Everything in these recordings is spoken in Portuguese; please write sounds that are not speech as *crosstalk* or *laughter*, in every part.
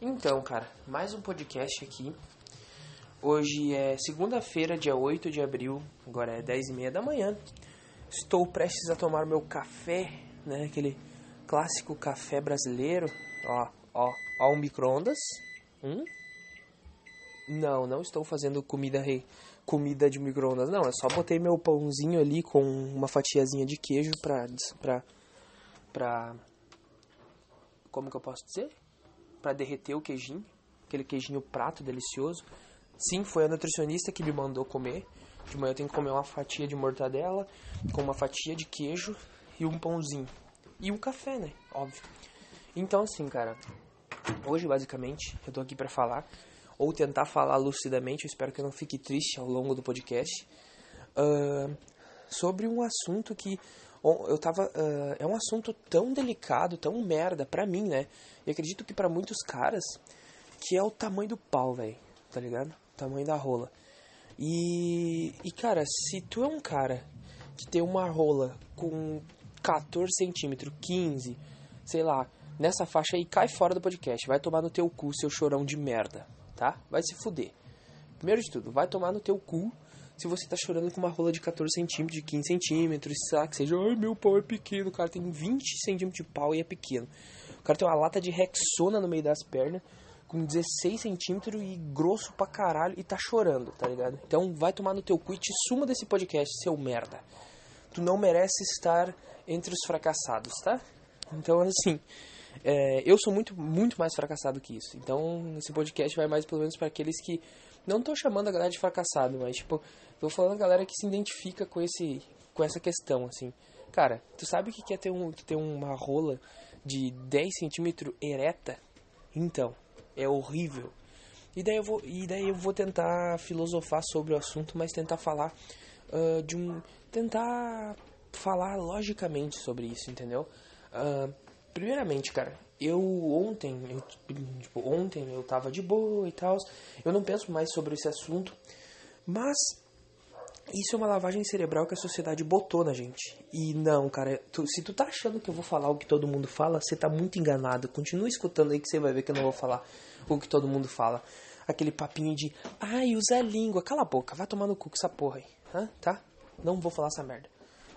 Então, cara, mais um podcast aqui. Hoje é segunda-feira, dia 8 de abril, agora é 10 e meia da manhã. Estou prestes a tomar meu café, né? Aquele clássico café brasileiro. Ó, ó, ó, um micro-ondas. Hum? Não, não estou fazendo comida rei, comida de micro-ondas, não. É só botei meu pãozinho ali com uma fatiazinha de queijo pra, pra, pra... Como que eu posso dizer? Pra derreter o queijinho. Aquele queijinho prato delicioso. Sim, foi a nutricionista que me mandou comer. De manhã eu tenho que comer uma fatia de mortadela com uma fatia de queijo e um pãozinho. E um café, né? Óbvio. Então, assim, cara, hoje basicamente eu tô aqui para falar, ou tentar falar lucidamente, eu espero que eu não fique triste ao longo do podcast, uh, sobre um assunto que eu tava. Uh, é um assunto tão delicado, tão merda pra mim, né? E acredito que para muitos caras, que é o tamanho do pau, velho. Tá ligado? O tamanho da rola. E, e, cara, se tu é um cara que tem uma rola com 14 centímetros, 15, sei lá, nessa faixa aí, cai fora do podcast. Vai tomar no teu cu, seu chorão de merda, tá? Vai se fuder. Primeiro de tudo, vai tomar no teu cu se você tá chorando com uma rola de 14 centímetros, de 15 centímetros, sei lá, que seja, ai, meu pau é pequeno, o cara tem 20 centímetros de pau e é pequeno. O cara tem uma lata de Rexona no meio das pernas, com 16 centímetros e grosso pra caralho e tá chorando, tá ligado? Então vai tomar no teu cu e te suma desse podcast, seu merda. Tu não merece estar entre os fracassados, tá? Então, assim, é, eu sou muito, muito mais fracassado que isso. Então, esse podcast vai mais pelo menos para aqueles que não tô chamando a galera de fracassado, mas tipo, tô falando a galera que se identifica com esse com essa questão, assim. Cara, tu sabe o que é ter, um, ter uma rola de 10 centímetros ereta? Então, é horrível. E daí eu vou, e daí eu vou tentar filosofar sobre o assunto, mas tentar falar uh, de um. tentar falar logicamente sobre isso, entendeu? Uh, primeiramente, cara, eu ontem, eu, tipo, ontem eu tava de boa e tal, eu não penso mais sobre esse assunto, mas isso é uma lavagem cerebral que a sociedade botou na gente. E não, cara, tu, se tu tá achando que eu vou falar o que todo mundo fala, você tá muito enganado. Continua escutando aí que você vai ver que eu não vou falar o que todo mundo fala. Aquele papinho de, ai, usa a língua. Cala a boca, vai tomar no cu com essa porra aí, Hã? tá? Não vou falar essa merda.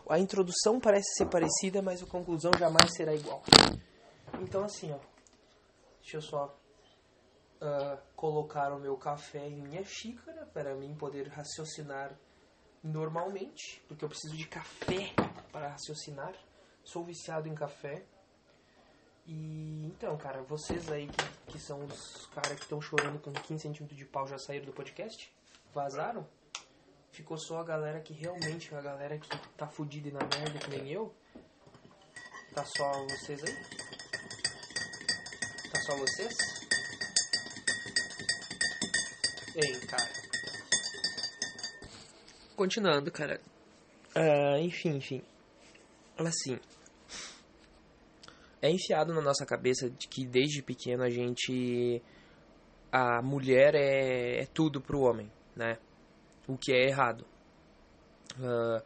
A introdução parece ser parecida, mas a conclusão jamais será igual. Então, assim, ó. Deixa eu só uh, colocar o meu café em minha xícara para mim poder raciocinar normalmente, porque eu preciso de café para raciocinar. Sou viciado em café. E então, cara, vocês aí que, que são os caras que estão chorando com 15 centímetros de pau já saíram do podcast? Vazaram? Ficou só a galera que realmente, a galera que tá fudida e na merda que nem eu? Tá só vocês aí? Tá só vocês? Ei, cara. Continuando, cara. Uh, enfim, enfim. Assim. É enfiado na nossa cabeça de que desde pequeno a gente. A mulher é, é tudo pro homem, né? O que é errado. Uh,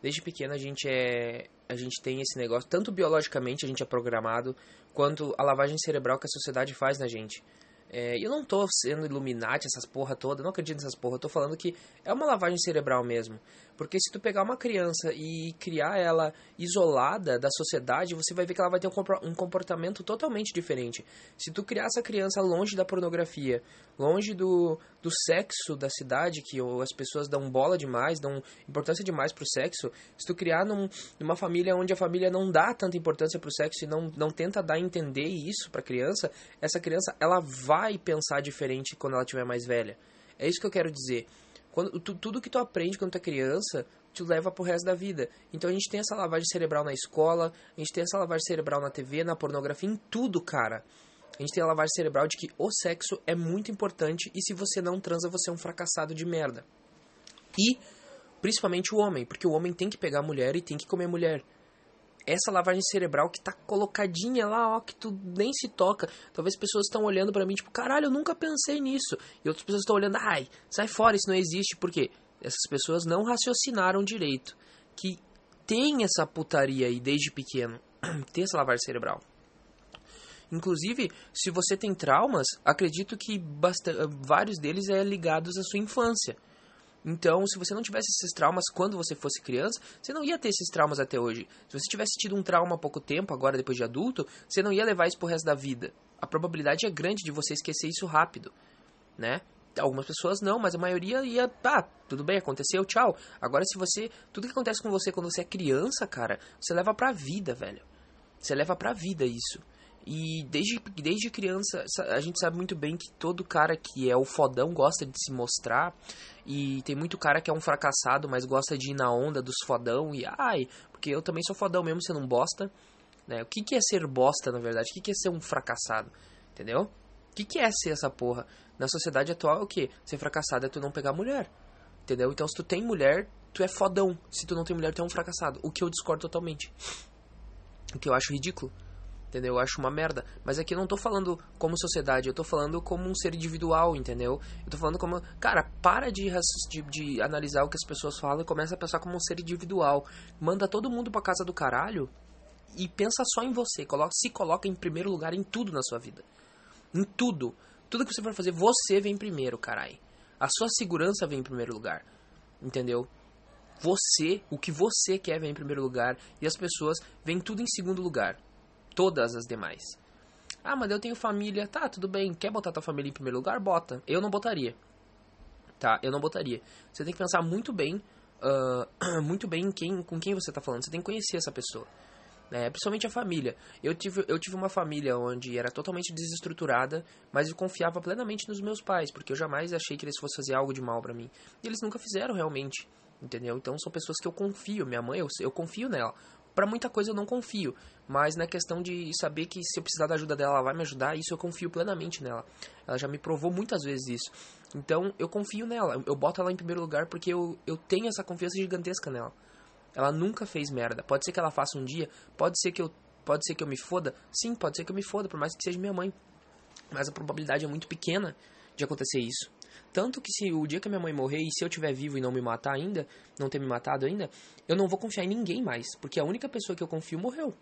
desde pequeno a gente é. A gente tem esse negócio, tanto biologicamente a gente é programado, quanto a lavagem cerebral que a sociedade faz na gente. É, eu não tô sendo Illuminati, essas porra toda, não acredito nessas porra, eu tô falando que é uma lavagem cerebral mesmo. Porque se tu pegar uma criança e criar ela isolada da sociedade, você vai ver que ela vai ter um comportamento totalmente diferente. Se tu criar essa criança longe da pornografia, longe do, do sexo da cidade, que as pessoas dão bola demais, dão importância demais pro sexo, se tu criar num, numa família onde a família não dá tanta importância pro sexo e não, não tenta dar entender isso pra criança, essa criança, ela vai pensar diferente quando ela tiver mais velha. É isso que eu quero dizer. Quando, tu, tudo que tu aprende quando tu é criança, te leva pro resto da vida. Então a gente tem essa lavagem cerebral na escola, a gente tem essa lavagem cerebral na TV, na pornografia, em tudo, cara. A gente tem a lavagem cerebral de que o sexo é muito importante e se você não transa, você é um fracassado de merda. E, principalmente o homem, porque o homem tem que pegar a mulher e tem que comer a mulher essa lavagem cerebral que tá colocadinha lá, ó, que tu nem se toca. Talvez pessoas estão olhando para mim, tipo, caralho, eu nunca pensei nisso. E outras pessoas estão olhando, ai, sai fora, isso não existe. Por quê? Essas pessoas não raciocinaram direito. Que tem essa putaria aí desde pequeno. *clears throat* tem essa lavagem cerebral. Inclusive, se você tem traumas, acredito que vários deles é ligados à sua infância. Então, se você não tivesse esses traumas quando você fosse criança, você não ia ter esses traumas até hoje. Se você tivesse tido um trauma há pouco tempo, agora depois de adulto, você não ia levar isso pro resto da vida. A probabilidade é grande de você esquecer isso rápido, né? Algumas pessoas não, mas a maioria ia, ah, tudo bem, aconteceu, tchau. Agora se você, tudo que acontece com você quando você é criança, cara, você leva pra vida, velho. Você leva pra vida isso. E desde, desde criança, a gente sabe muito bem que todo cara que é o fodão gosta de se mostrar. E tem muito cara que é um fracassado, mas gosta de ir na onda dos fodão. E ai, porque eu também sou fodão mesmo sendo um bosta. Né? O que, que é ser bosta, na verdade? O que, que é ser um fracassado? Entendeu? O que, que é ser essa porra? Na sociedade atual é o que? Ser fracassado é tu não pegar mulher. Entendeu? Então se tu tem mulher, tu é fodão. Se tu não tem mulher, tu é um fracassado. O que eu discordo totalmente. O que eu acho ridículo entendeu? Eu acho uma merda. Mas aqui eu não tô falando como sociedade, eu tô falando como um ser individual, entendeu? Eu tô falando como. Cara, para de, de, de analisar o que as pessoas falam e começa a pensar como um ser individual. Manda todo mundo pra casa do caralho e pensa só em você. Coloca, se coloca em primeiro lugar em tudo na sua vida. Em tudo. Tudo que você for fazer, você vem primeiro, carai. A sua segurança vem em primeiro lugar. Entendeu? Você, o que você quer vem em primeiro lugar e as pessoas vêm tudo em segundo lugar todas as demais. Ah, mas eu tenho família. Tá, tudo bem. Quer botar tua família em primeiro lugar? Bota. Eu não botaria. Tá, eu não botaria. Você tem que pensar muito bem, uh, *clears throat* muito bem quem, com quem você tá falando. Você tem que conhecer essa pessoa. Né? Principalmente a família. Eu tive, eu tive uma família onde era totalmente desestruturada, mas eu confiava plenamente nos meus pais, porque eu jamais achei que eles fossem fazer algo de mal para mim. E eles nunca fizeram realmente. Entendeu? Então são pessoas que eu confio. Minha mãe, eu, eu confio nela para muita coisa eu não confio, mas na questão de saber que se eu precisar da ajuda dela, ela vai me ajudar, isso eu confio plenamente nela. Ela já me provou muitas vezes isso. Então eu confio nela, eu boto ela em primeiro lugar porque eu, eu tenho essa confiança gigantesca nela. Ela nunca fez merda. Pode ser que ela faça um dia, pode ser que eu pode ser que eu me foda. Sim, pode ser que eu me foda, por mais que seja minha mãe. Mas a probabilidade é muito pequena de acontecer isso. Tanto que se o dia que minha mãe morrer e se eu estiver vivo e não me matar ainda, não ter me matado ainda, eu não vou confiar em ninguém mais, porque a única pessoa que eu confio morreu.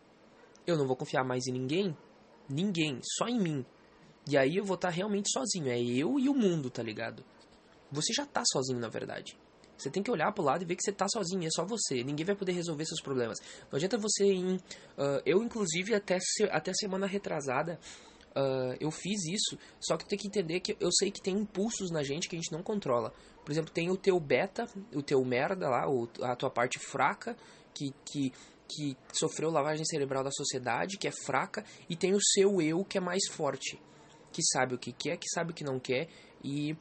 Eu não vou confiar mais em ninguém, ninguém, só em mim. E aí eu vou estar realmente sozinho, é eu e o mundo, tá ligado? Você já tá sozinho, na verdade. Você tem que olhar pro lado e ver que você tá sozinho, é só você. Ninguém vai poder resolver seus problemas. Não adianta você ir. Uh, eu, inclusive, até, até semana retrasada, Uh, eu fiz isso, só que tem que entender que eu sei que tem impulsos na gente que a gente não controla. Por exemplo, tem o teu beta, o teu merda lá, a tua parte fraca, que, que, que sofreu lavagem cerebral da sociedade, que é fraca, e tem o seu eu, que é mais forte, que sabe o que quer, que sabe o que não quer e,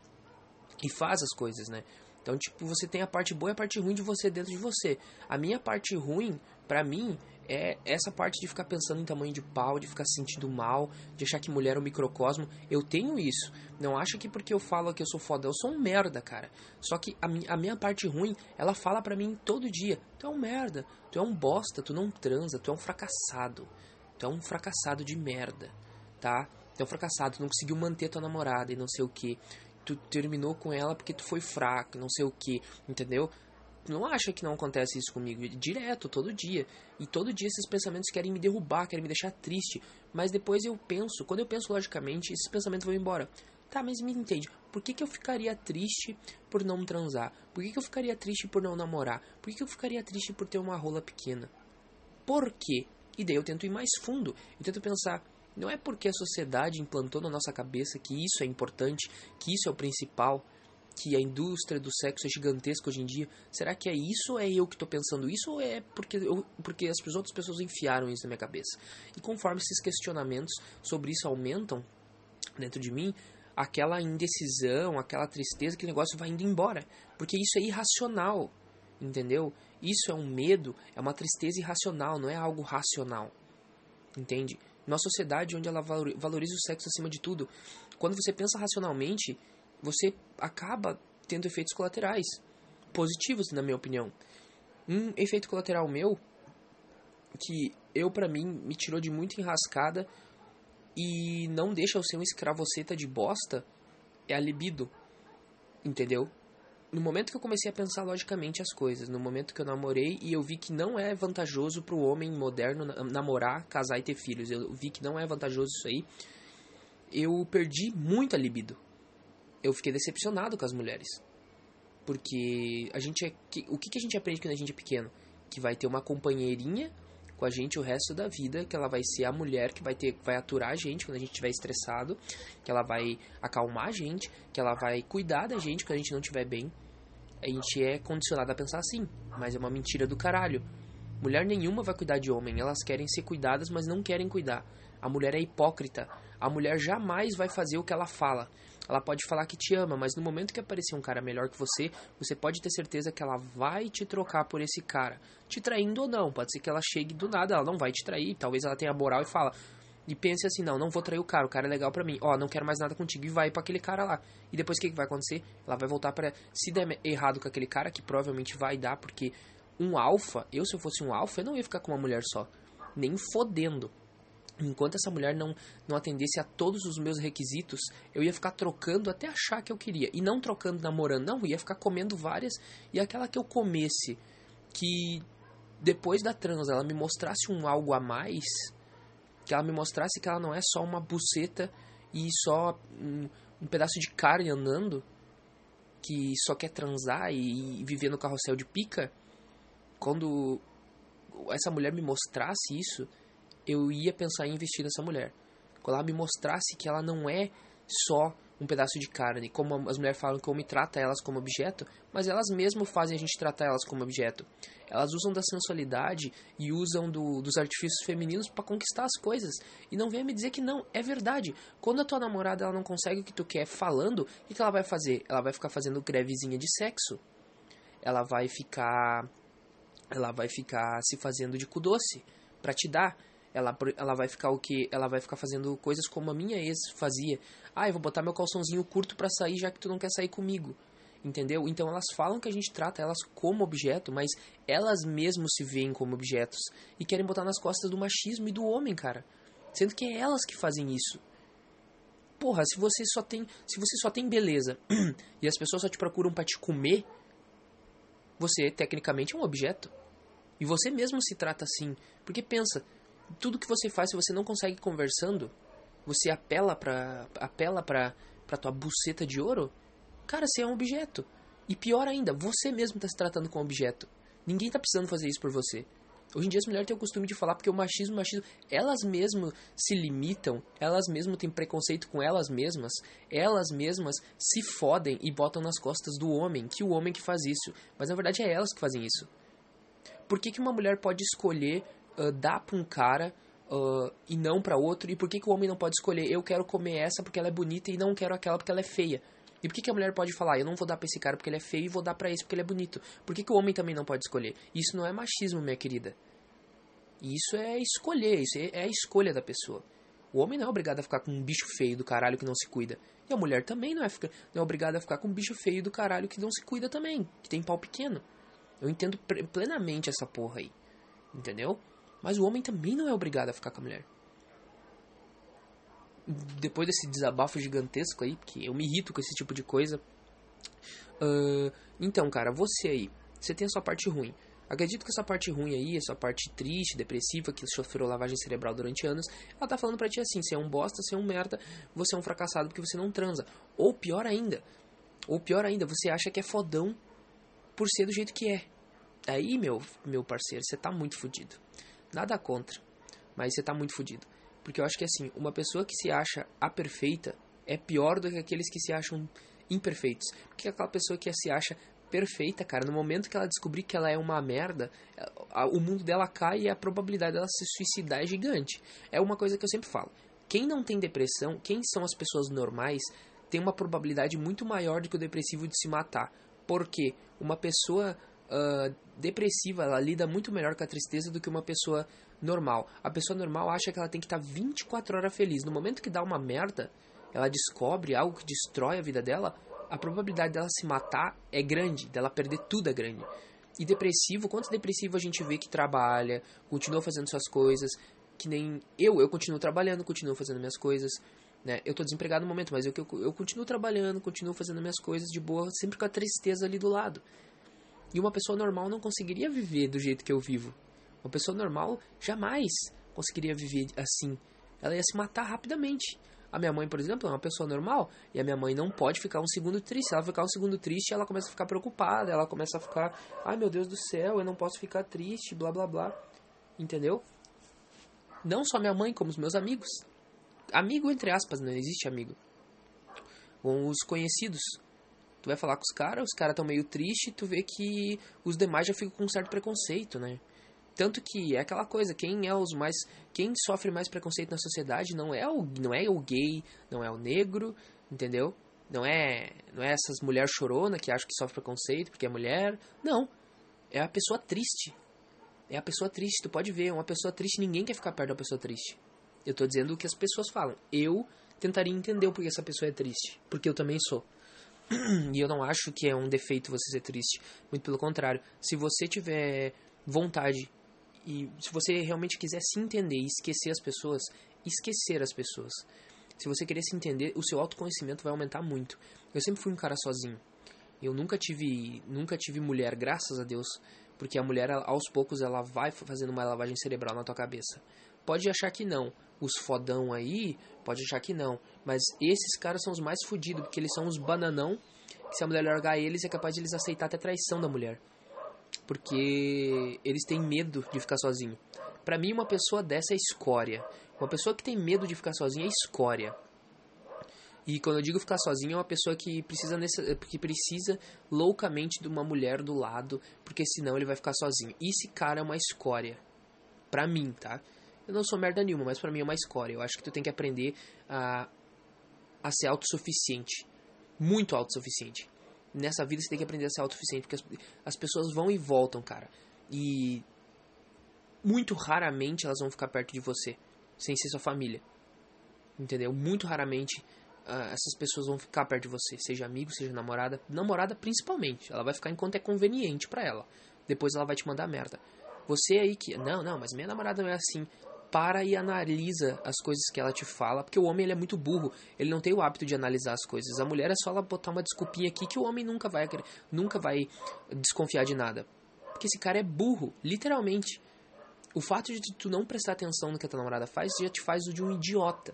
e faz as coisas, né? Então, tipo, você tem a parte boa e a parte ruim de você dentro de você. A minha parte ruim, pra mim, é essa parte de ficar pensando em tamanho de pau, de ficar se sentindo mal, de achar que mulher é um microcosmo. Eu tenho isso. Não acha que porque eu falo que eu sou foda, eu sou um merda, cara. Só que a, mi a minha parte ruim, ela fala pra mim todo dia: tu é um merda, tu é um bosta, tu não transa, tu é um fracassado. Tu é um fracassado de merda, tá? Tu é um fracassado, tu não conseguiu manter tua namorada e não sei o que. Tu terminou com ela porque tu foi fraco, não sei o que, entendeu? Não acha que não acontece isso comigo direto, todo dia. E todo dia esses pensamentos querem me derrubar, querem me deixar triste. Mas depois eu penso, quando eu penso logicamente, esses pensamentos vão embora. Tá, mas me entende, por que, que eu ficaria triste por não transar? Por que, que eu ficaria triste por não namorar? Por que, que eu ficaria triste por ter uma rola pequena? Por quê? E daí eu tento ir mais fundo. Eu tento pensar, não é porque a sociedade implantou na nossa cabeça que isso é importante, que isso é o principal que a indústria do sexo é gigantesca hoje em dia. Será que é isso ou é eu que estou pensando isso ou é porque, eu, porque as outras pessoas enfiaram isso na minha cabeça? E conforme esses questionamentos sobre isso aumentam dentro de mim, aquela indecisão, aquela tristeza, aquele negócio vai indo embora. Porque isso é irracional, entendeu? Isso é um medo, é uma tristeza irracional, não é algo racional. Entende? Numa sociedade onde ela valoriza o sexo acima de tudo, quando você pensa racionalmente, você acaba tendo efeitos colaterais positivos, na minha opinião. Um efeito colateral meu que eu para mim me tirou de muita enrascada e não deixa eu ser um escravoceta de bosta é a libido. Entendeu? no momento que eu comecei a pensar logicamente as coisas, no momento que eu namorei e eu vi que não é vantajoso para o homem moderno namorar, casar e ter filhos, eu vi que não é vantajoso isso aí, eu perdi muito a libido. Eu fiquei decepcionado com as mulheres. Porque a gente é. O que, que a gente aprende quando a gente é pequeno? Que vai ter uma companheirinha com a gente o resto da vida, que ela vai ser a mulher que vai ter vai aturar a gente quando a gente estiver estressado, que ela vai acalmar a gente, que ela vai cuidar da gente quando a gente não estiver bem. A gente é condicionado a pensar assim, mas é uma mentira do caralho. Mulher nenhuma vai cuidar de homem, elas querem ser cuidadas, mas não querem cuidar. A mulher é hipócrita. A mulher jamais vai fazer o que ela fala. Ela pode falar que te ama, mas no momento que aparecer um cara melhor que você, você pode ter certeza que ela vai te trocar por esse cara. Te traindo ou não. Pode ser que ela chegue do nada, ela não vai te trair. Talvez ela tenha moral e fala. E pense assim, não, não vou trair o cara, o cara é legal para mim. Ó, não quero mais nada contigo e vai para aquele cara lá. E depois o que, que vai acontecer? Ela vai voltar para se der errado com aquele cara, que provavelmente vai dar, porque um alfa, eu se eu fosse um alfa, eu não ia ficar com uma mulher só. Nem fodendo enquanto essa mulher não, não atendesse a todos os meus requisitos, eu ia ficar trocando até achar que eu queria. E não trocando namorando, não, ia ficar comendo várias. E aquela que eu comesse, que depois da trans ela me mostrasse um algo a mais, que ela me mostrasse que ela não é só uma buceta e só um, um pedaço de carne andando, que só quer transar e, e viver no carrossel de pica. Quando essa mulher me mostrasse isso, eu ia pensar em investir nessa mulher. Quando ela me mostrasse que ela não é só um pedaço de carne, como as mulheres falam que o homem trata elas como objeto, mas elas mesmo fazem a gente tratar elas como objeto. Elas usam da sensualidade e usam do, dos artifícios femininos para conquistar as coisas. E não venha me dizer que não, é verdade. Quando a tua namorada ela não consegue o que tu quer falando, o que ela vai fazer? Ela vai ficar fazendo grevezinha de sexo. Ela vai ficar ela vai ficar se fazendo de cu doce para te dar ela, ela vai ficar o que? Ela vai ficar fazendo coisas como a minha ex fazia. Ah, eu vou botar meu calçãozinho curto para sair já que tu não quer sair comigo. Entendeu? Então elas falam que a gente trata elas como objeto, mas elas mesmas se veem como objetos e querem botar nas costas do machismo e do homem, cara. Sendo que é elas que fazem isso. Porra, se você só tem, se você só tem beleza *clears throat* e as pessoas só te procuram para te comer, você tecnicamente é um objeto. E você mesmo se trata assim, porque pensa, tudo que você faz, se você não consegue conversando, você apela pra, apela pra, pra tua buceta de ouro, cara, você é um objeto. E pior ainda, você mesmo está se tratando como objeto. Ninguém está precisando fazer isso por você. Hoje em dia as mulheres têm o costume de falar porque o machismo, o machismo, elas mesmas se limitam, elas mesmas têm preconceito com elas mesmas, elas mesmas se fodem e botam nas costas do homem, que o homem que faz isso. Mas na verdade é elas que fazem isso. Por que, que uma mulher pode escolher uh, dá para um cara uh, e não para outro? E por que, que o homem não pode escolher? Eu quero comer essa porque ela é bonita e não quero aquela porque ela é feia. E por que, que a mulher pode falar, eu não vou dar pra esse cara porque ele é feio e vou dar pra esse porque ele é bonito? Por que, que o homem também não pode escolher? Isso não é machismo, minha querida. Isso é escolher, isso é, é a escolha da pessoa. O homem não é obrigado a ficar com um bicho feio do caralho que não se cuida. E a mulher também não é, não é obrigada a ficar com um bicho feio do caralho que não se cuida também, que tem pau pequeno. Eu entendo plenamente essa porra aí. Entendeu? Mas o homem também não é obrigado a ficar com a mulher. Depois desse desabafo gigantesco aí, que eu me irrito com esse tipo de coisa. Uh, então, cara, você aí, você tem a sua parte ruim. Acredito que essa parte ruim aí, essa parte triste, depressiva, que sofreu lavagem cerebral durante anos, ela tá falando pra ti assim: você é um bosta, você é um merda, você é um fracassado porque você não transa. Ou pior ainda, ou pior ainda, você acha que é fodão por ser do jeito que é. Aí, meu, meu parceiro, você tá muito fodido. Nada contra, mas você tá muito fodido. Porque eu acho que assim, uma pessoa que se acha a perfeita é pior do que aqueles que se acham imperfeitos. Porque aquela pessoa que se acha perfeita, cara, no momento que ela descobrir que ela é uma merda, o mundo dela cai e a probabilidade dela se suicidar é gigante. É uma coisa que eu sempre falo. Quem não tem depressão, quem são as pessoas normais, tem uma probabilidade muito maior do que o depressivo de se matar. Porque uma pessoa uh, depressiva, ela lida muito melhor com a tristeza do que uma pessoa normal. A pessoa normal acha que ela tem que estar 24 horas feliz. No momento que dá uma merda, ela descobre algo que destrói a vida dela, a probabilidade dela se matar é grande, dela perder tudo é grande. E depressivo, quantos depressivo a gente vê que trabalha, continua fazendo suas coisas, que nem eu, eu continuo trabalhando, continuo fazendo minhas coisas, Né? Eu tô desempregado no momento, mas eu, eu, eu continuo trabalhando, continuo fazendo minhas coisas de boa, sempre com a tristeza ali do lado. E uma pessoa normal não conseguiria viver do jeito que eu vivo. Uma pessoa normal jamais conseguiria viver assim. Ela ia se matar rapidamente. A minha mãe, por exemplo, é uma pessoa normal e a minha mãe não pode ficar um segundo triste. Se ela ficar um segundo triste, ela começa a ficar preocupada, ela começa a ficar, ai meu Deus do céu, eu não posso ficar triste, blá blá blá. Entendeu? Não só minha mãe, como os meus amigos. Amigo entre aspas, não existe amigo. Com os conhecidos. Tu vai falar com os caras, os caras estão meio tristes, tu vê que os demais já ficam com um certo preconceito, né? Tanto que é aquela coisa, quem é os mais. Quem sofre mais preconceito na sociedade não é o, não é o gay, não é o negro, entendeu? Não é, não é essas mulheres chorona que acham que sofre preconceito porque é mulher. Não. É a pessoa triste. É a pessoa triste, tu pode ver, uma pessoa triste, ninguém quer ficar perto da pessoa triste. Eu tô dizendo o que as pessoas falam. Eu tentaria entender o porquê essa pessoa é triste, porque eu também sou. *clears throat* E eu não acho que é um defeito você ser triste. Muito pelo contrário. Se você tiver vontade e se você realmente quiser se entender e esquecer as pessoas, esquecer as pessoas. Se você querer se entender, o seu autoconhecimento vai aumentar muito. Eu sempre fui um cara sozinho. Eu nunca tive, nunca tive mulher, graças a Deus, porque a mulher aos poucos ela vai fazendo uma lavagem cerebral na tua cabeça. Pode achar que não. Os fodão aí, pode achar que não. Mas esses caras são os mais fodidos, porque eles são os bananão, que se a mulher largar eles, é capaz de eles aceitar até traição da mulher porque eles têm medo de ficar sozinho. Para mim, uma pessoa dessa é escória. Uma pessoa que tem medo de ficar sozinha é escória. E quando eu digo ficar sozinho, é uma pessoa que precisa, nesse, que precisa loucamente de uma mulher do lado, porque senão ele vai ficar sozinho. Esse cara é uma escória. Pra mim, tá? Eu não sou merda nenhuma, mas pra mim é uma escória. Eu acho que tu tem que aprender a, a ser autossuficiente. Muito autossuficiente nessa vida você tem que aprender a ser autossuficiente, porque as, as pessoas vão e voltam, cara. E muito raramente elas vão ficar perto de você, sem ser sua família. Entendeu? Muito raramente uh, essas pessoas vão ficar perto de você, seja amigo, seja namorada, namorada principalmente. Ela vai ficar enquanto é conveniente para ela. Depois ela vai te mandar merda. Você aí que, não, não, mas minha namorada não é assim para e analisa as coisas que ela te fala, porque o homem ele é muito burro, ele não tem o hábito de analisar as coisas. A mulher é só ela botar uma desculpinha aqui que o homem nunca vai nunca vai desconfiar de nada. Porque esse cara é burro, literalmente. O fato de tu não prestar atenção no que a tua namorada faz já te faz o de um idiota.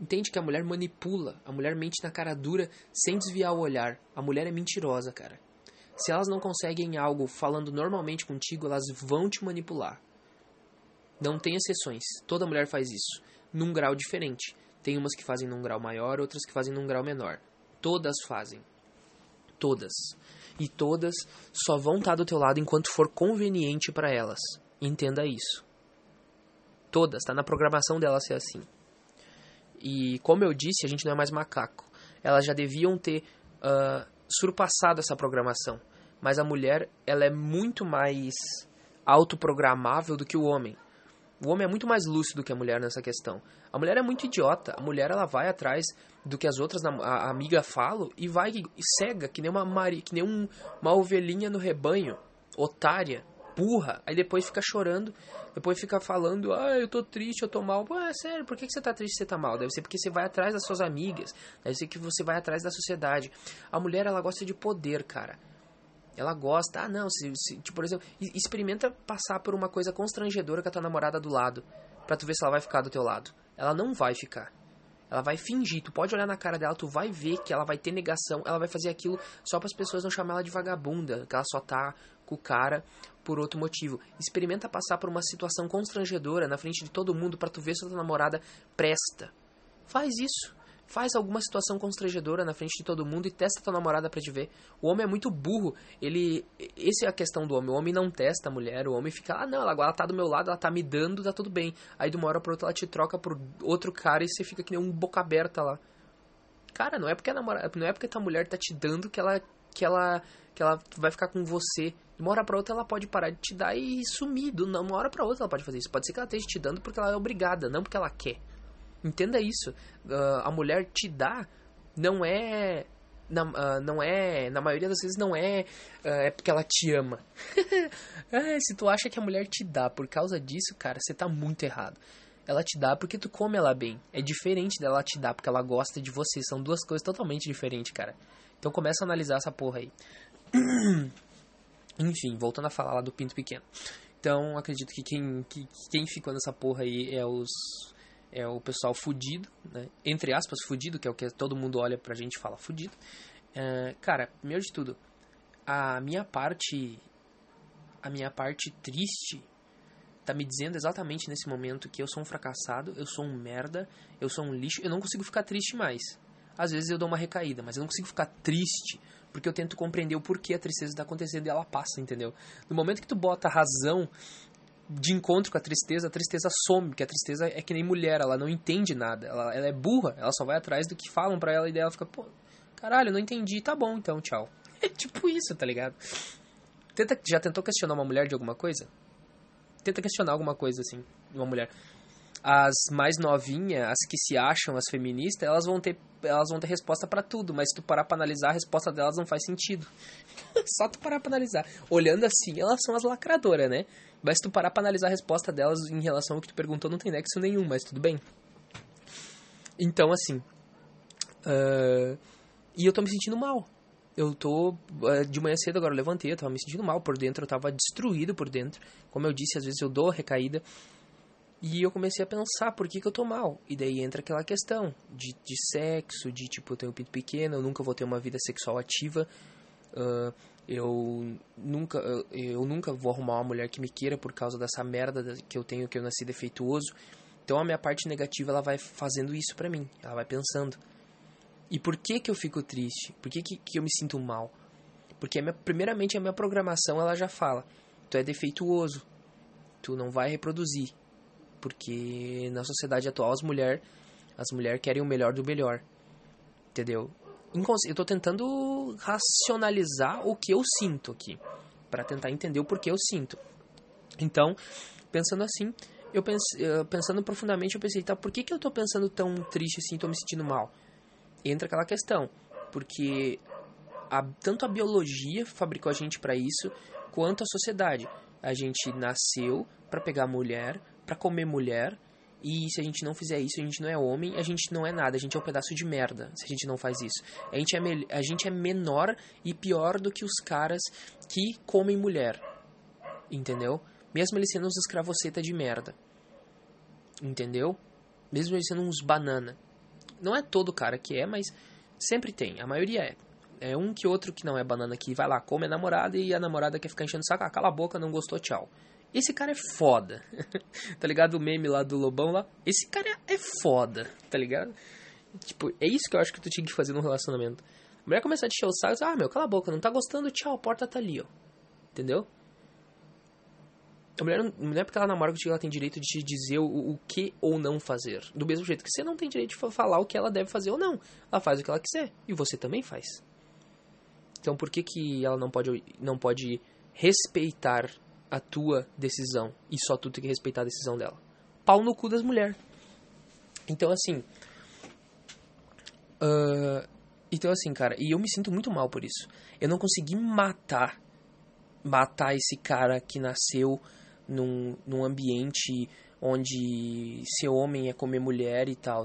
Entende que a mulher manipula, a mulher mente na cara dura sem desviar o olhar. A mulher é mentirosa, cara. Se elas não conseguem algo falando normalmente contigo, elas vão te manipular. Não tem exceções. Toda mulher faz isso, num grau diferente. Tem umas que fazem num grau maior, outras que fazem num grau menor. Todas fazem. Todas. E todas só vão estar do teu lado enquanto for conveniente para elas. Entenda isso. Todas, tá na programação delas ser assim. E como eu disse, a gente não é mais macaco. Elas já deviam ter uh, surpassado essa programação. Mas a mulher, ela é muito mais autoprogramável do que o homem. O homem é muito mais lúcido que a mulher nessa questão. A mulher é muito idiota. A mulher ela vai atrás do que as outras a, amiga falam e vai cega que nem uma mari, que nem um, uma ovelhinha no rebanho, otária, burra. Aí depois fica chorando, depois fica falando: "Ah, eu tô triste, eu tô mal". Pô, é sério, por que que você tá triste, você tá mal? Deve ser porque você vai atrás das suas amigas, deve ser que você vai atrás da sociedade. A mulher ela gosta de poder, cara. Ela gosta, ah não, se, se tipo, por exemplo, experimenta passar por uma coisa constrangedora com a tua namorada do lado, pra tu ver se ela vai ficar do teu lado. Ela não vai ficar. Ela vai fingir, tu pode olhar na cara dela, tu vai ver que ela vai ter negação, ela vai fazer aquilo só para as pessoas não chamar ela de vagabunda, que ela só tá com o cara por outro motivo. Experimenta passar por uma situação constrangedora na frente de todo mundo para tu ver se a tua namorada presta. Faz isso faz alguma situação constrangedora na frente de todo mundo e testa tua namorada para te ver. O homem é muito burro. Ele. Essa é a questão do homem. O homem não testa a mulher. O homem fica, ah, não, ela tá do meu lado, ela tá me dando, tá tudo bem. Aí de uma hora pra outra ela te troca por outro cara e você fica que nem um boca aberta lá. Cara, não é porque a namorada, não é porque tua mulher tá te dando que ela que ela que ela vai ficar com você. De uma hora pra outra ela pode parar de te dar e sumir. De uma hora pra outra ela pode fazer isso. Pode ser que ela esteja te dando porque ela é obrigada, não porque ela quer. Entenda isso. Uh, a mulher te dá não é na, uh, não é na maioria das vezes não é uh, é porque ela te ama. *laughs* é, se tu acha que a mulher te dá por causa disso, cara, você tá muito errado. ela te dá porque tu come ela bem. É diferente dela te dar porque ela gosta de você. São duas coisas totalmente diferentes, cara. Então começa a analisar essa porra aí. *clears throat* Enfim, voltando a falar lá do pinto pequeno. Então, acredito que quem, que, quem ficou nessa porra aí é os é o pessoal fudido, né? Entre aspas, fudido, que é o que todo mundo olha pra gente e fala fudido. É, cara, primeiro de tudo, a minha parte a minha parte triste tá me dizendo exatamente nesse momento que eu sou um fracassado, eu sou um merda, eu sou um lixo, eu não consigo ficar triste mais. Às vezes eu dou uma recaída, mas eu não consigo ficar triste porque eu tento compreender o porquê a tristeza está acontecendo e ela passa, entendeu? No momento que tu bota a razão de encontro com a tristeza, a tristeza some, porque a tristeza é que nem mulher, ela não entende nada, ela, ela é burra, ela só vai atrás do que falam para ela e daí ela fica, pô, caralho, não entendi, tá bom então, tchau. *laughs* É tipo isso, tá ligado? Tenta, já tentou questionar uma mulher de alguma coisa? Tenta questionar alguma coisa assim, de uma mulher as mais novinhas, as que se acham as feministas, elas vão ter elas vão ter resposta para tudo, mas se tu parar para analisar, a resposta delas não faz sentido. *laughs* Só tu parar para analisar. Olhando assim, elas são as lacradoras, né? Mas se tu parar para analisar a resposta delas em relação ao que tu perguntou, não tem nexo nenhum, mas tudo bem. Então, assim. Uh, e eu tô me sentindo mal. Eu tô. Uh, de manhã cedo agora eu levantei, eu tava me sentindo mal por dentro, eu tava destruído por dentro. Como eu disse, às vezes eu dou recaída. E eu comecei a pensar por que, que eu tô mal. E daí entra aquela questão de, de sexo, de tipo, eu tenho um pinto pequeno, eu nunca vou ter uma vida sexual ativa. Uh, eu nunca eu nunca vou arrumar uma mulher que me queira por causa dessa merda que eu tenho, que eu nasci defeituoso. Então a minha parte negativa ela vai fazendo isso pra mim, ela vai pensando. E por que que eu fico triste? Por que que, que eu me sinto mal? Porque a minha, primeiramente a minha programação ela já fala, tu é defeituoso, tu não vai reproduzir, porque na sociedade atual as mulheres as mulheres querem o melhor do melhor. Entendeu? Eu tô tentando racionalizar o que eu sinto aqui, para tentar entender o porquê eu sinto. Então, pensando assim, eu pense, eh, pensando profundamente, eu pensei, tá, por que, que eu tô pensando tão triste assim, tô me sentindo mal? Entra aquela questão, porque a, tanto a biologia fabricou a gente para isso, quanto a sociedade. A gente nasceu para pegar mulher, para comer mulher. E se a gente não fizer isso, a gente não é homem, a gente não é nada, a gente é um pedaço de merda se a gente não faz isso. A gente é, a gente é menor e pior do que os caras que comem mulher. Entendeu? Mesmo eles sendo uns escravoceta de merda. Entendeu? Mesmo eles sendo uns banana. Não é todo cara que é, mas sempre tem. A maioria é. É um que outro que não é banana que vai lá, come a namorada e a namorada quer ficar enchendo o saco. Ah, cala a boca, não gostou, tchau. Esse cara é foda. *laughs* tá ligado? O meme lá do Lobão lá. Esse cara é foda, tá ligado? Tipo, é isso que eu acho que tu tinha que fazer num relacionamento. A mulher começa a te encher o saco, ah, meu, cala a boca, não tá gostando, tchau, a porta tá ali, ó. Entendeu? A mulher, não, não é porque ela namora que ela tem direito de te dizer o, o que ou não fazer. Do mesmo jeito que você não tem direito de falar o que ela deve fazer ou não. Ela faz o que ela quiser. E você também faz. Então por que, que ela não pode, não pode respeitar a tua decisão e só tu tem que respeitar a decisão dela. Pau no cu das mulheres. Então, assim. Uh, então, assim, cara, e eu me sinto muito mal por isso. Eu não consegui matar. Matar esse cara que nasceu num, num ambiente onde ser homem é comer mulher e tal.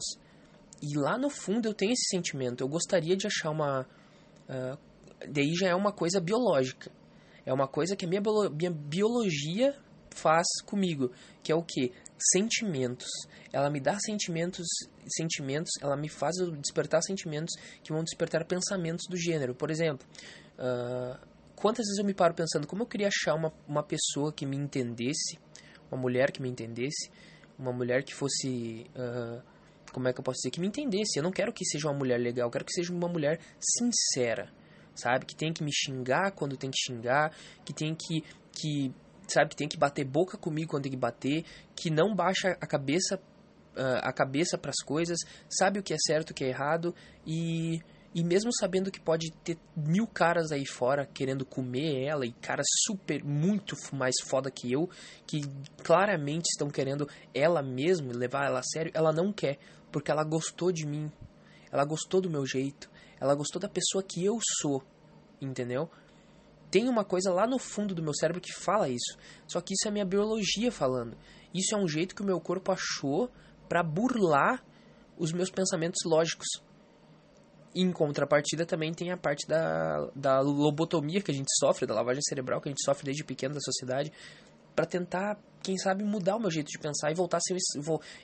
E lá no fundo eu tenho esse sentimento. Eu gostaria de achar uma. Uh, daí já é uma coisa biológica. É uma coisa que a minha, minha biologia faz comigo, que é o que? Sentimentos. Ela me dá sentimentos, sentimentos, ela me faz despertar sentimentos que vão despertar pensamentos do gênero. Por exemplo, uh, quantas vezes eu me paro pensando como eu queria achar uma, uma pessoa que me entendesse, uma mulher que me entendesse, uma mulher que fosse. Uh, como é que eu posso dizer? Que me entendesse. Eu não quero que seja uma mulher legal, eu quero que seja uma mulher sincera sabe? Que tem que me xingar quando tem que xingar, que tem que, que sabe, que tem que bater boca comigo quando tem que bater, que não baixa a cabeça uh, a cabeça para as coisas, sabe o que é certo, o que é errado e e mesmo sabendo que pode ter mil caras aí fora querendo comer ela e caras super muito mais foda que eu, que claramente estão querendo ela mesmo levar ela a sério, ela não quer, porque ela gostou de mim. Ela gostou do meu jeito. Ela gostou da pessoa que eu sou, entendeu? Tem uma coisa lá no fundo do meu cérebro que fala isso. Só que isso é minha biologia falando. Isso é um jeito que o meu corpo achou para burlar os meus pensamentos lógicos. Em contrapartida, também tem a parte da, da lobotomia que a gente sofre, da lavagem cerebral que a gente sofre desde pequeno da sociedade, para tentar, quem sabe, mudar o meu jeito de pensar e voltar ser,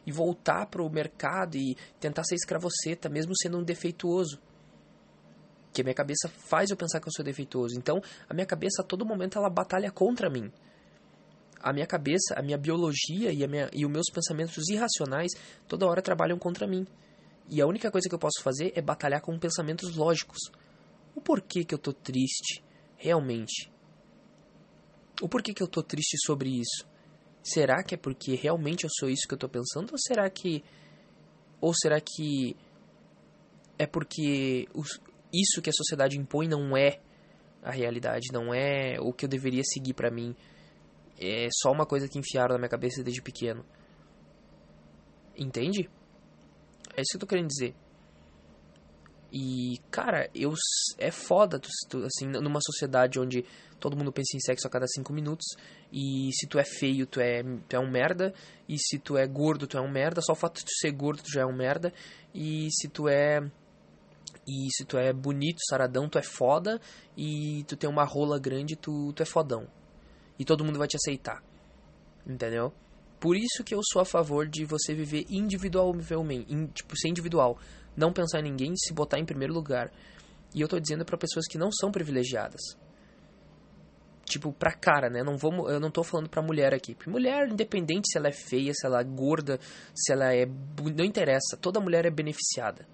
e voltar para o mercado e tentar ser escravoceta, mesmo sendo um defeituoso. Que a minha cabeça faz eu pensar que eu sou defeituoso. Então, a minha cabeça a todo momento ela batalha contra mim. A minha cabeça, a minha biologia e, a minha, e os meus pensamentos irracionais toda hora trabalham contra mim. E a única coisa que eu posso fazer é batalhar com pensamentos lógicos. O porquê que eu tô triste, realmente? O porquê que eu tô triste sobre isso? Será que é porque realmente eu sou isso que eu tô pensando? Ou será que. Ou será que. É porque os, isso que a sociedade impõe não é a realidade, não é o que eu deveria seguir para mim. É só uma coisa que enfiaram na minha cabeça desde pequeno. Entende? É isso que eu tô querendo dizer. E, cara, eu é foda, tu, tu, assim, numa sociedade onde todo mundo pensa em sexo a cada cinco minutos, e se tu é feio, tu é, tu é um merda, e se tu é gordo, tu é um merda, só o fato de tu ser gordo, tu já é um merda, e se tu é... E se tu é bonito, saradão, tu é foda, e tu tem uma rola grande, tu, tu é fodão. E todo mundo vai te aceitar. Entendeu? Por isso que eu sou a favor de você viver individualmente, in, tipo, ser individual. Não pensar em ninguém, se botar em primeiro lugar. E eu tô dizendo para pessoas que não são privilegiadas. Tipo, pra cara, né? Não vou, eu não tô falando pra mulher aqui. Mulher, independente se ela é feia, se ela é gorda, se ela é. Não interessa. Toda mulher é beneficiada.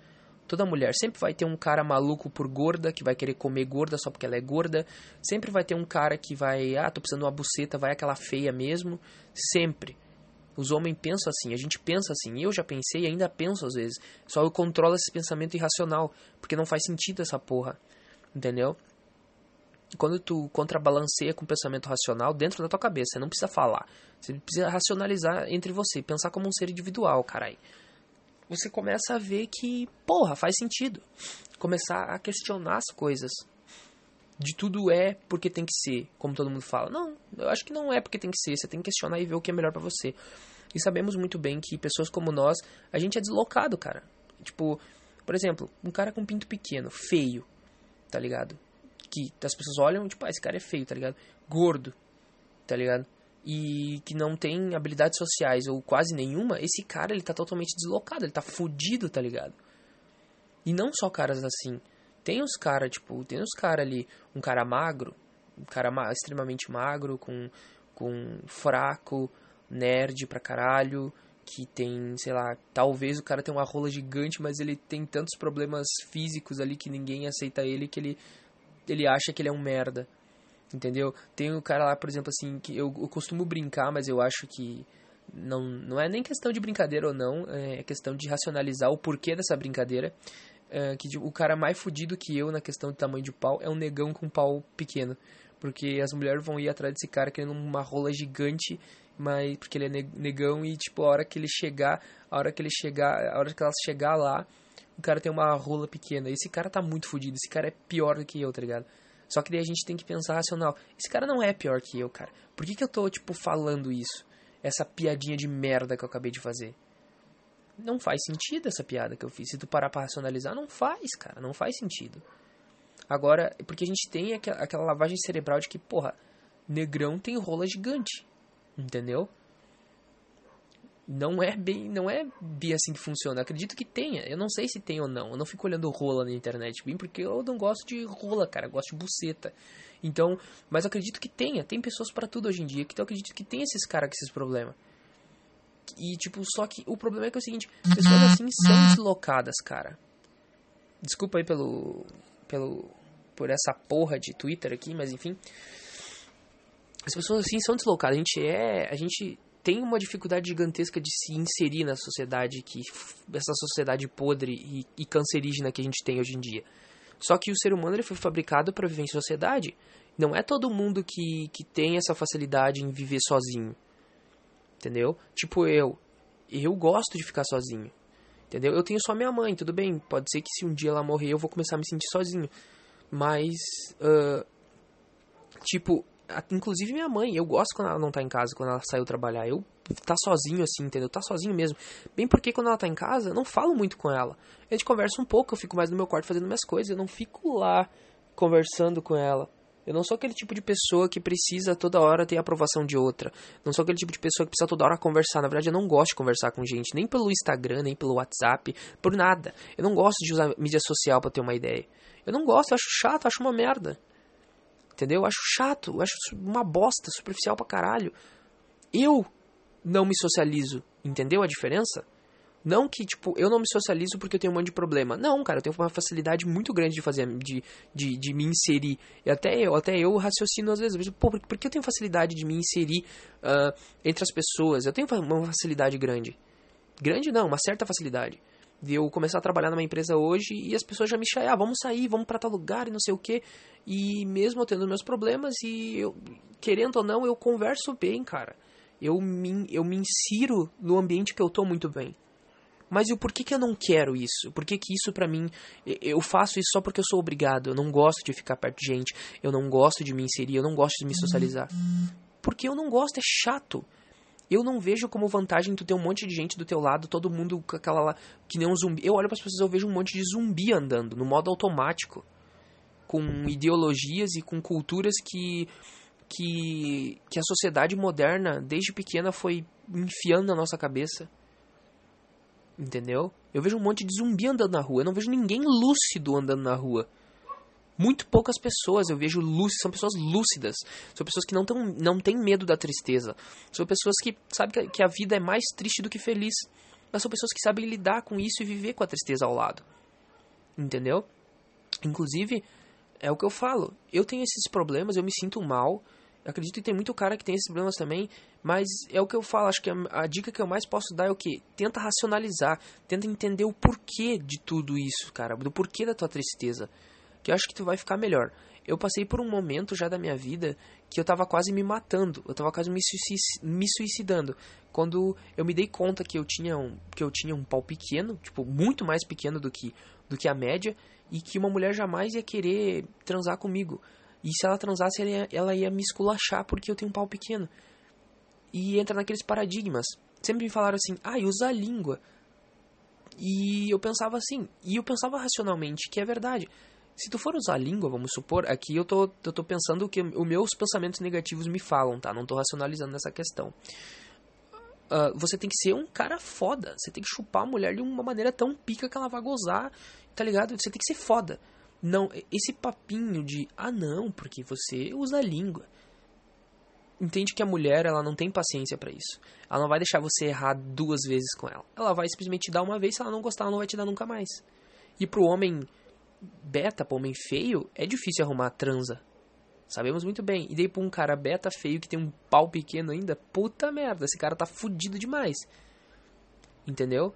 Toda mulher. Sempre vai ter um cara maluco por gorda, que vai querer comer gorda só porque ela é gorda. Sempre vai ter um cara que vai. Ah, tô precisando de uma buceta, vai aquela feia mesmo. Sempre. Os homens pensam assim, a gente pensa assim. Eu já pensei e ainda penso às vezes. Só eu controlo esse pensamento irracional, porque não faz sentido essa porra. Entendeu? Quando tu contrabalanceia com o pensamento racional dentro da tua cabeça, você não precisa falar. Você precisa racionalizar entre você, pensar como um ser individual, carai. Você começa a ver que, porra, faz sentido. Começar a questionar as coisas de tudo é porque tem que ser, como todo mundo fala. Não, eu acho que não é porque tem que ser, você tem que questionar e ver o que é melhor para você. E sabemos muito bem que pessoas como nós, a gente é deslocado, cara. Tipo, por exemplo, um cara com pinto pequeno, feio, tá ligado? Que as pessoas olham, tipo, ah, esse cara é feio, tá ligado? Gordo, tá ligado? E que não tem habilidades sociais ou quase nenhuma, esse cara ele tá totalmente deslocado, ele tá fudido, tá ligado? E não só caras assim. Tem os caras, tipo, tem os caras ali, um cara magro, um cara ma extremamente magro, com, com fraco, nerd pra caralho, que tem, sei lá, talvez o cara tenha uma rola gigante, mas ele tem tantos problemas físicos ali que ninguém aceita ele que ele, ele acha que ele é um merda. Entendeu? Tem o cara lá, por exemplo, assim, que eu, eu costumo brincar, mas eu acho que não, não é nem questão de brincadeira ou não, é questão de racionalizar o porquê dessa brincadeira. É, que o cara mais fudido que eu na questão de tamanho de pau é um negão com pau pequeno. Porque as mulheres vão ir atrás desse cara querendo uma rola gigante, mas porque ele é negão e tipo, a hora que ele chegar, a hora que ele chegar, a hora que ela chegar lá, o cara tem uma rola pequena. Esse cara tá muito fudido, esse cara é pior do que eu, tá ligado? Só que daí a gente tem que pensar racional. Esse cara não é pior que eu, cara. Por que, que eu tô, tipo, falando isso? Essa piadinha de merda que eu acabei de fazer. Não faz sentido essa piada que eu fiz. Se tu parar pra racionalizar, não faz, cara. Não faz sentido. Agora, porque a gente tem aquela, aquela lavagem cerebral de que, porra, negrão tem rola gigante. Entendeu? Não é bem, não é bem assim que funciona. acredito que tenha. Eu não sei se tem ou não. Eu não fico olhando rola na internet, bem porque eu não gosto de rola, cara. Eu gosto de buceta. Então, mas acredito que tenha. Tem pessoas para tudo hoje em dia. Eu acredito que tem esses caras com esses problemas. E, tipo, só que o problema é que é o seguinte: pessoas assim são deslocadas, cara. Desculpa aí pelo. pelo. por essa porra de Twitter aqui, mas enfim. As pessoas assim são deslocadas. A gente é. A gente tem uma dificuldade gigantesca de se inserir na sociedade que. essa sociedade podre e, e cancerígena que a gente tem hoje em dia. Só que o ser humano ele foi fabricado para viver em sociedade. Não é todo mundo que, que tem essa facilidade em viver sozinho. Entendeu? Tipo eu. Eu gosto de ficar sozinho. Entendeu? Eu tenho só minha mãe, tudo bem. Pode ser que se um dia ela morrer eu vou começar a me sentir sozinho. Mas. Uh, Tipo, inclusive minha mãe, eu gosto quando ela não tá em casa, quando ela saiu trabalhar. Eu tá sozinho assim, entendeu? Tá sozinho mesmo. Bem porque quando ela tá em casa, eu não falo muito com ela. A gente conversa um pouco, eu fico mais no meu quarto fazendo minhas coisas, eu não fico lá conversando com ela. Eu não sou aquele tipo de pessoa que precisa toda hora ter a aprovação de outra. Não sou aquele tipo de pessoa que precisa toda hora conversar. Na verdade, eu não gosto de conversar com gente, nem pelo Instagram, nem pelo WhatsApp, por nada. Eu não gosto de usar mídia social para ter uma ideia. Eu não gosto, eu acho chato, acho uma merda. Entendeu? Eu acho chato, acho uma bosta, superficial pra caralho. Eu não me socializo, entendeu a diferença? Não que, tipo, eu não me socializo porque eu tenho um monte de problema. Não, cara, eu tenho uma facilidade muito grande de fazer, de, de, de me inserir. E até eu, até eu raciocino às vezes, pô, por, por que eu tenho facilidade de me inserir uh, entre as pessoas? Eu tenho uma facilidade grande. Grande não, uma certa facilidade. De eu começar a trabalhar numa empresa hoje e as pessoas já me chamam, ah, vamos sair, vamos para tal lugar e não sei o que. E mesmo eu tendo meus problemas e eu, querendo ou não, eu converso bem, cara. Eu me, eu me insiro no ambiente que eu tô muito bem. Mas e o porquê que eu não quero isso? Por que, que isso para mim. Eu faço isso só porque eu sou obrigado. Eu não gosto de ficar perto de gente. Eu não gosto de me inserir. Eu não gosto de me socializar. Porque eu não gosto, é chato. Eu não vejo como vantagem tu ter um monte de gente do teu lado, todo mundo com aquela lá. Que nem um zumbi. Eu olho para as pessoas eu vejo um monte de zumbi andando, no modo automático. Com ideologias e com culturas que. Que, que a sociedade moderna, desde pequena, foi enfiando na nossa cabeça. Entendeu? Eu vejo um monte de zumbi andando na rua. Eu não vejo ninguém lúcido andando na rua. Muito poucas pessoas eu vejo lúcidas, são pessoas lúcidas. São pessoas que não, tão, não têm medo da tristeza. São pessoas que sabem que a vida é mais triste do que feliz. Mas são pessoas que sabem lidar com isso e viver com a tristeza ao lado. Entendeu? Inclusive, é o que eu falo. Eu tenho esses problemas, eu me sinto mal. Acredito que tem muito cara que tem esses problemas também, mas é o que eu falo, acho que a, a, dica que eu mais posso dar é o que? Tenta racionalizar, tenta entender o porquê de tudo isso, cara, do porquê da tua tristeza, que eu acho que tu vai ficar melhor. Eu passei por um momento já da minha vida que eu tava quase me matando, eu tava quase me, suicidando, quando eu me dei conta que eu tinha um, que eu tinha um pau pequeno, tipo, muito mais pequeno do que, do que a média, e que uma mulher jamais ia querer transar comigo. E se ela transasse, ela ia, ela ia me esculachar porque eu tenho um pau pequeno. E entra naqueles paradigmas. Sempre me falaram assim, ah, usa a língua. E eu pensava assim, e eu pensava racionalmente que é verdade. Se tu for usar a língua, vamos supor, aqui eu tô, eu tô pensando o que os meus pensamentos negativos me falam, tá? Não tô racionalizando nessa questão. Uh, você tem que ser um cara foda. Você tem que chupar a mulher de uma maneira tão pica que ela vai gozar, tá ligado? Você tem que ser foda. Não, esse papinho de ah não, porque você usa a língua. Entende que a mulher ela não tem paciência para isso. Ela não vai deixar você errar duas vezes com ela. Ela vai simplesmente te dar uma vez, se ela não gostar, ela não vai te dar nunca mais. E pro homem beta, pro homem feio, é difícil arrumar transa. Sabemos muito bem. E daí pra um cara beta feio que tem um pau pequeno ainda, puta merda, esse cara tá fudido demais. Entendeu?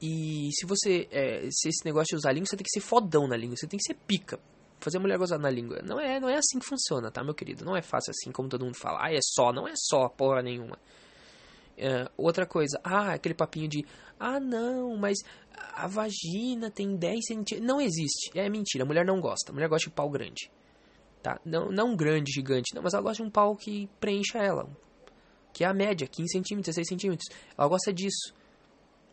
E se você. É, se esse negócio de usar língua, você tem que ser fodão na língua, você tem que ser pica. Fazer a mulher gozar na língua. Não é, não é assim que funciona, tá, meu querido? Não é fácil assim como todo mundo fala. Ah, é só. Não é só porra nenhuma. É, outra coisa. Ah, aquele papinho de. Ah, não, mas a vagina tem 10 centímetros. Não existe. É mentira. A mulher não gosta. A mulher gosta de pau grande. Tá? Não, não grande, gigante. Não, mas ela gosta de um pau que preencha ela. Que é a média, 15 centímetros, 16 centímetros. Ela gosta disso.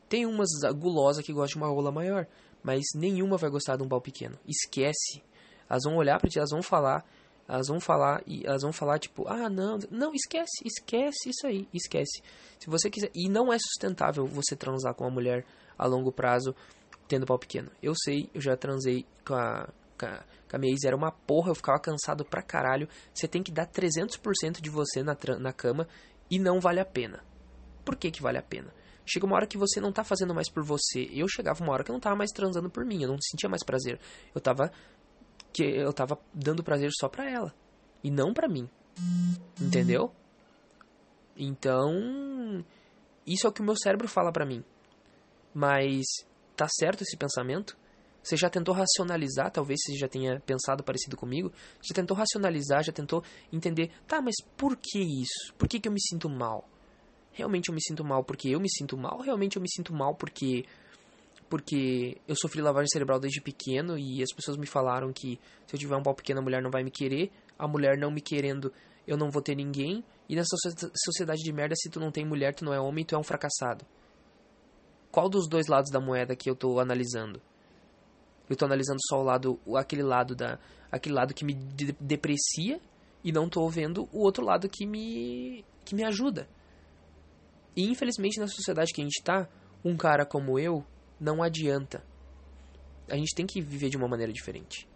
Tem umas gulosas que gostam de uma rola maior, mas nenhuma vai gostar de um pau pequeno. Esquece. Elas vão olhar para ti, elas vão falar, elas vão falar e elas vão falar tipo, ah, não, não, esquece, esquece isso aí, esquece. Se você quiser, e não é sustentável você transar com uma mulher a longo prazo tendo pau pequeno. Eu sei, eu já transei com a, com a, com a minha ex, era uma porra, eu ficava cansado pra caralho. Você tem que dar 300% de você na, na cama e não vale a pena. Por que que vale a pena? Chega uma hora que você não tá fazendo mais por você. Eu chegava uma hora que eu não tava mais transando por mim, eu não sentia mais prazer. Eu tava que eu tava dando prazer só pra ela e não pra mim. Entendeu? Então, isso é o que o meu cérebro fala pra mim. Mas tá certo esse pensamento? Você já tentou racionalizar, talvez você já tenha pensado parecido comigo, já tentou racionalizar, já tentou entender, tá, mas por que isso? Por que, que eu me sinto mal? realmente eu me sinto mal porque eu me sinto mal, realmente eu me sinto mal porque porque eu sofri lavagem cerebral desde pequeno e as pessoas me falaram que se eu tiver um pau pequeno a mulher não vai me querer. a mulher não me querendo, eu não vou ter ninguém. E nessa sociedade de merda, se tu não tem mulher, tu não é homem, tu é um fracassado. Qual dos dois lados da moeda que eu tô analisando? Eu tô analisando só o lado, aquele lado da, aquele lado que me de deprecia e não tô vendo o outro lado que me que me ajuda. E infelizmente na sociedade que a gente tá, um cara como eu não adianta. A gente tem que viver de uma maneira diferente.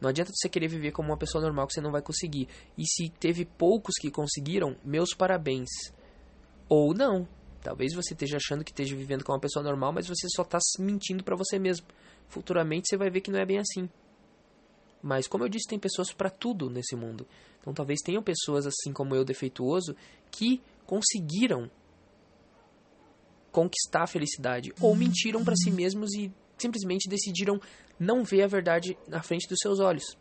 Não adianta você querer viver como uma pessoa normal que você não vai conseguir. E se teve poucos que conseguiram, meus parabéns. Ou não. Talvez você esteja achando que esteja vivendo como uma pessoa normal, mas você só está mentindo para você mesmo. Futuramente você vai ver que não é bem assim. Mas como eu disse, tem pessoas para tudo nesse mundo. Então talvez tenham pessoas assim como eu, defeituoso, que conseguiram conquistar a felicidade ou mentiram para si mesmos e simplesmente decidiram não ver a verdade na frente dos seus olhos.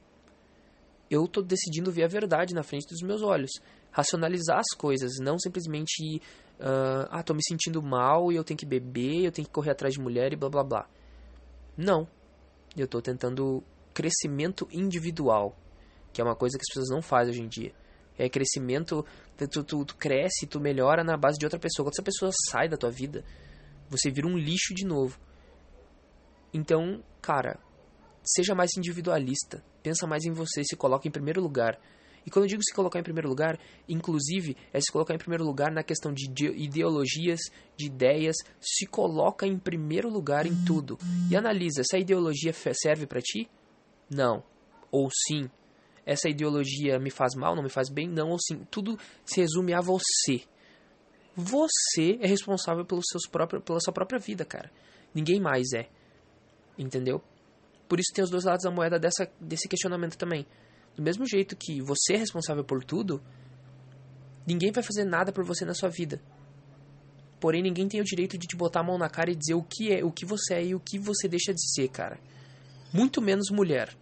Eu estou decidindo ver a verdade na frente dos meus olhos, racionalizar as coisas, não simplesmente uh, ah, tô me sentindo mal e eu tenho que beber, eu tenho que correr atrás de mulher e blá blá blá. Não. Eu estou tentando crescimento individual, que é uma coisa que as pessoas não fazem hoje em dia. É crescimento, tu, tu, tu cresce, tu melhora na base de outra pessoa. Quando essa pessoa sai da tua vida, você vira um lixo de novo. Então, cara, seja mais individualista. Pensa mais em você, se coloca em primeiro lugar. E quando eu digo se colocar em primeiro lugar, inclusive, é se colocar em primeiro lugar na questão de ideologias, de ideias, se coloca em primeiro lugar em tudo. E analisa, essa ideologia serve para ti? Não. Ou sim. Essa ideologia me faz mal, não me faz bem? Não ou sim. Tudo se resume a você. Você é responsável pelos seus próprios, pela sua própria vida, cara. Ninguém mais é. Entendeu? Por isso tem os dois lados da moeda dessa, desse questionamento também. Do mesmo jeito que você é responsável por tudo, ninguém vai fazer nada por você na sua vida. Porém, ninguém tem o direito de te botar a mão na cara e dizer o que é, o que você é e o que você deixa de ser, cara. Muito menos mulher.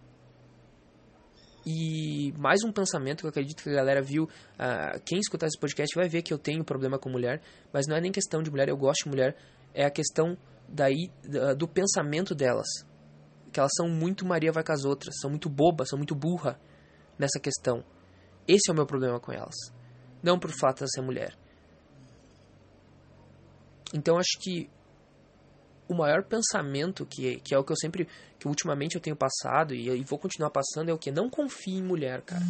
E mais um pensamento que eu acredito que a galera viu. Uh, quem escutar esse podcast vai ver que eu tenho problema com mulher. Mas não é nem questão de mulher, eu gosto de mulher. É a questão daí do pensamento delas. Que elas são muito Maria vai com as outras. São muito bobas, são muito burra nessa questão. Esse é o meu problema com elas. Não por fato de ser mulher. Então acho que o maior pensamento que, que é o que eu sempre que ultimamente eu tenho passado e, e vou continuar passando é o que não confie em mulher, cara.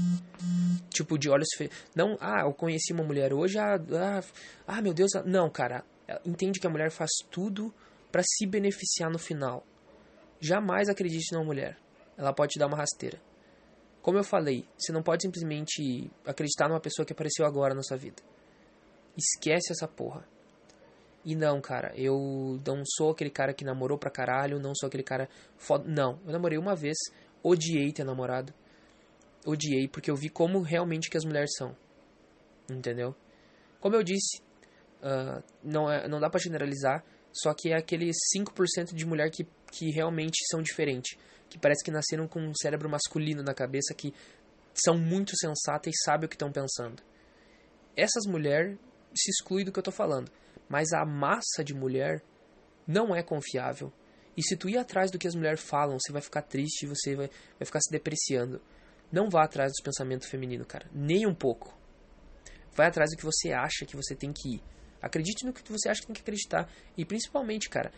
Tipo de olhos fe... não, ah, eu conheci uma mulher hoje, ah, ah, ah meu Deus, ah, não, cara. Entende que a mulher faz tudo para se beneficiar no final. Jamais acredite numa mulher. Ela pode te dar uma rasteira. Como eu falei, você não pode simplesmente acreditar numa pessoa que apareceu agora na sua vida. Esquece essa porra. E não, cara, eu não sou aquele cara que namorou pra caralho, não sou aquele cara foda. Não, eu namorei uma vez, odiei ter namorado. Odiei, porque eu vi como realmente que as mulheres são. Entendeu? Como eu disse, uh, não, é, não dá para generalizar, só que é aqueles 5% de mulher que, que realmente são diferentes. Que parece que nasceram com um cérebro masculino na cabeça, que são muito sensatas e sabem o que estão pensando. Essas mulheres se excluem do que eu estou falando. Mas a massa de mulher não é confiável. E se tu ir atrás do que as mulheres falam, você vai ficar triste, você vai, vai ficar se depreciando. Não vá atrás dos pensamentos femininos, cara. Nem um pouco. Vai atrás do que você acha que você tem que ir. Acredite no que você acha que tem que acreditar. E principalmente, cara,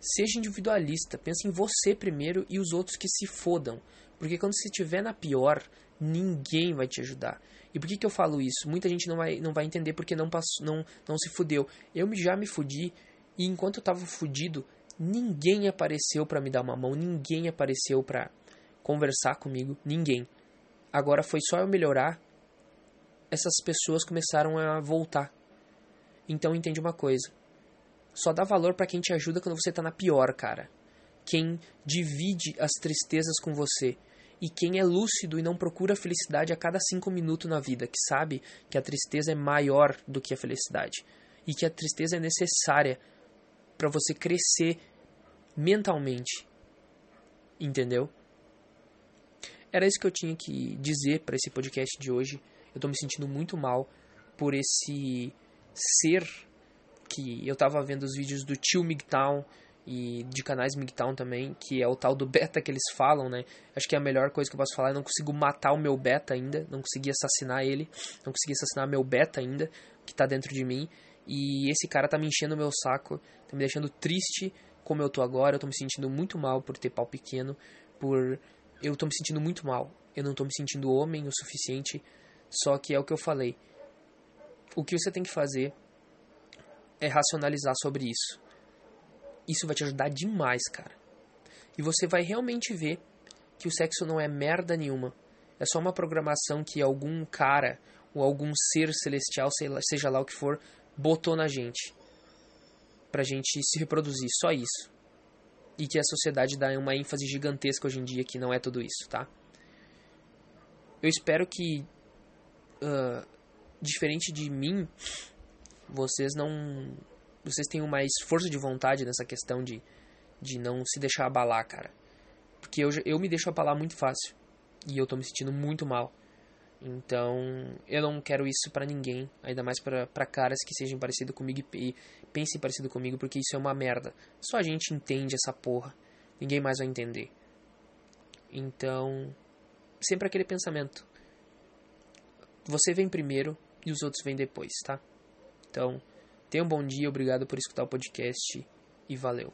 seja individualista. Pense em você primeiro e os outros que se fodam. Porque quando você estiver na pior, ninguém vai te ajudar. E por que, que eu falo isso? Muita gente não vai, não vai entender porque não, passou, não, não se fudeu. Eu já me fudi e enquanto eu tava fudido, ninguém apareceu para me dar uma mão, ninguém apareceu para conversar comigo, ninguém. Agora foi só eu melhorar, essas pessoas começaram a voltar. Então entende uma coisa. Só dá valor para quem te ajuda quando você tá na pior, cara. Quem divide as tristezas com você. E quem é lúcido e não procura felicidade a cada cinco minutos na vida, que sabe que a tristeza é maior do que a felicidade. E que a tristeza é necessária para você crescer mentalmente. Entendeu? Era isso que eu tinha que dizer para esse podcast de hoje. Eu tô me sentindo muito mal por esse ser que eu tava vendo os vídeos do tio Migtown e de canais MGTOW também, que é o tal do beta que eles falam, né? Acho que é a melhor coisa que eu posso falar. Eu não consigo matar o meu beta ainda, não consegui assassinar ele, não consegui assassinar meu beta ainda, que tá dentro de mim. E esse cara tá me enchendo o meu saco, tá me deixando triste como eu tô agora. Eu tô me sentindo muito mal por ter pau pequeno, por. Eu tô me sentindo muito mal. Eu não tô me sentindo homem o suficiente. Só que é o que eu falei. O que você tem que fazer é racionalizar sobre isso isso vai te ajudar demais, cara. E você vai realmente ver que o sexo não é merda nenhuma. É só uma programação que algum cara ou algum ser celestial, seja lá o que for, botou na gente. Pra gente se reproduzir, só isso. E que a sociedade dá uma ênfase gigantesca hoje em dia que não é tudo isso, tá? Eu espero que, uh, diferente de mim, vocês não vocês tenham mais força de vontade nessa questão de, de não se deixar abalar, cara. Porque eu, eu me deixo abalar muito fácil. E eu tô me sentindo muito mal. Então, eu não quero isso para ninguém, ainda mais para caras que sejam parecidos comigo e pensem parecido comigo, porque isso é uma merda. Só a gente entende essa porra. Ninguém mais vai entender. Então, sempre aquele pensamento. Você vem primeiro e os outros vêm depois, tá? Então, Tenha um bom dia, obrigado por escutar o podcast e valeu.